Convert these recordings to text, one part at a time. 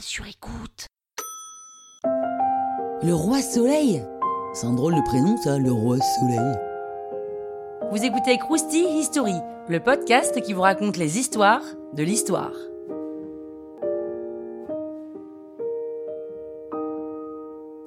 sur écoute. Le roi soleil C'est un drôle de prénom ça, le roi soleil. Vous écoutez Krusty History, le podcast qui vous raconte les histoires de l'histoire.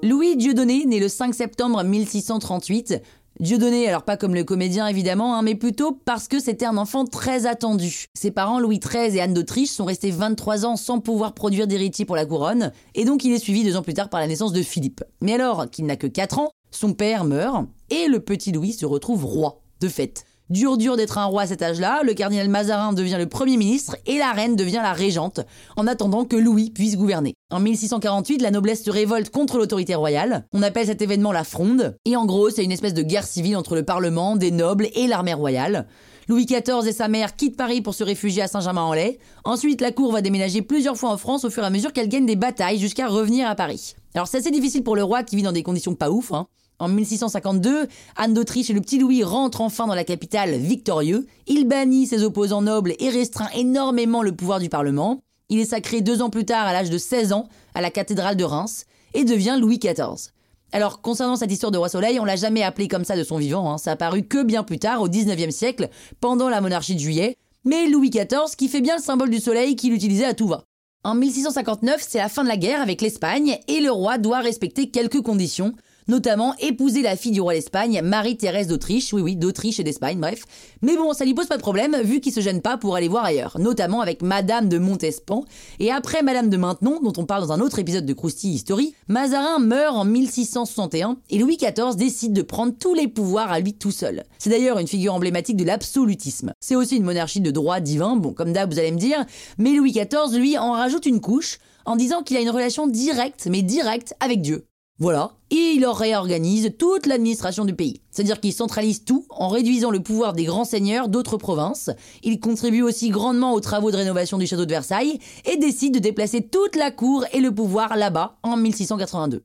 Louis Dieudonné, né le 5 septembre 1638. Dieudonné, alors pas comme le comédien évidemment, hein, mais plutôt parce que c'était un enfant très attendu. Ses parents Louis XIII et Anne d'Autriche sont restés 23 ans sans pouvoir produire d'héritier pour la couronne, et donc il est suivi deux ans plus tard par la naissance de Philippe. Mais alors qu'il n'a que 4 ans, son père meurt, et le petit Louis se retrouve roi, de fait. Dur dur d'être un roi à cet âge-là, le cardinal Mazarin devient le Premier ministre et la reine devient la régente, en attendant que Louis puisse gouverner. En 1648, la noblesse se révolte contre l'autorité royale, on appelle cet événement la Fronde, et en gros c'est une espèce de guerre civile entre le Parlement, des nobles et l'armée royale. Louis XIV et sa mère quittent Paris pour se réfugier à Saint-Germain-en-Laye. Ensuite, la cour va déménager plusieurs fois en France au fur et à mesure qu'elle gagne des batailles jusqu'à revenir à Paris. Alors c'est assez difficile pour le roi qui vit dans des conditions pas ouf, hein. En 1652, Anne d'Autriche et le petit Louis rentrent enfin dans la capitale victorieux. Il bannit ses opposants nobles et restreint énormément le pouvoir du Parlement. Il est sacré deux ans plus tard, à l'âge de 16 ans, à la cathédrale de Reims et devient Louis XIV. Alors, concernant cette histoire de roi soleil, on l'a jamais appelé comme ça de son vivant, hein. ça a apparu que bien plus tard, au 19e siècle, pendant la monarchie de juillet, mais Louis XIV qui fait bien le symbole du soleil qu'il utilisait à tout va. En 1659, c'est la fin de la guerre avec l'Espagne et le roi doit respecter quelques conditions, notamment épouser la fille du roi d'Espagne, Marie-Thérèse d'Autriche, oui oui, d'Autriche et d'Espagne, bref. Mais bon, ça lui pose pas de problème, vu qu'il se gêne pas pour aller voir ailleurs, notamment avec Madame de Montespan, et après Madame de Maintenon, dont on parle dans un autre épisode de Crousty History, Mazarin meurt en 1661, et Louis XIV décide de prendre tous les pouvoirs à lui tout seul. C'est d'ailleurs une figure emblématique de l'absolutisme. C'est aussi une monarchie de droit divin, bon comme d'hab vous allez me dire, mais Louis XIV lui en rajoute une couche, en disant qu'il a une relation directe, mais directe avec Dieu. Voilà. Et il réorganise toute l'administration du pays. C'est-à-dire qu'il centralise tout en réduisant le pouvoir des grands seigneurs d'autres provinces. Il contribue aussi grandement aux travaux de rénovation du château de Versailles et décide de déplacer toute la cour et le pouvoir là-bas en 1682.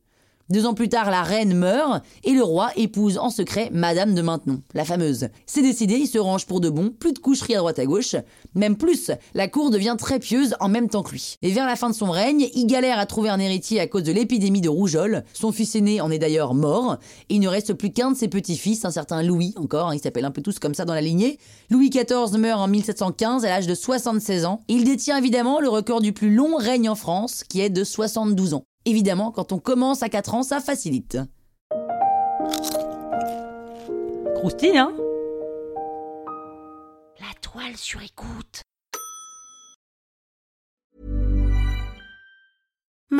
Deux ans plus tard, la reine meurt et le roi épouse en secret Madame de Maintenon, la fameuse. C'est décidé, il se range pour de bon, plus de coucherie à droite à gauche. Même plus, la cour devient très pieuse en même temps que lui. Et vers la fin de son règne, il galère à trouver un héritier à cause de l'épidémie de rougeole. Son fils aîné en est d'ailleurs mort. Et il ne reste plus qu'un de ses petits-fils, un certain Louis, encore, hein, il s'appelle un peu tous comme ça dans la lignée. Louis XIV meurt en 1715 à l'âge de 76 ans. Il détient évidemment le record du plus long règne en France, qui est de 72 ans. Évidemment, quand on commence à 4 ans, ça facilite. Croustille, hein? La toile sur écoute.